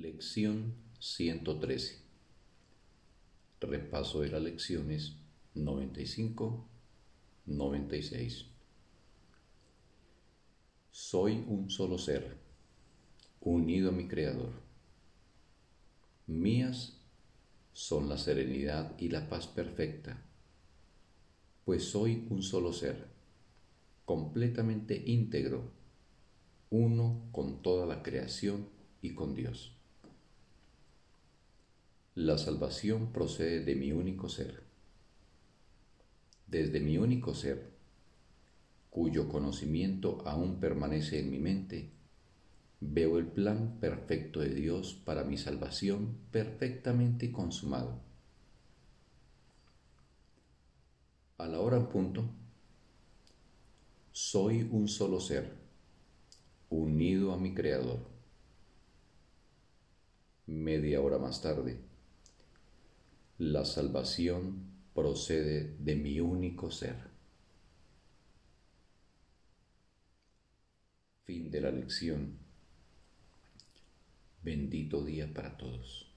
Lección 113. Repaso de las lecciones 95, 96. Soy un solo ser, unido a mi Creador. Mías son la serenidad y la paz perfecta, pues soy un solo ser, completamente íntegro, uno con toda la creación y con Dios. La salvación procede de mi único ser. Desde mi único ser, cuyo conocimiento aún permanece en mi mente, veo el plan perfecto de Dios para mi salvación perfectamente consumado. A la hora en punto, soy un solo ser, unido a mi Creador. Media hora más tarde, la salvación procede de mi único ser. Fin de la lección. Bendito día para todos.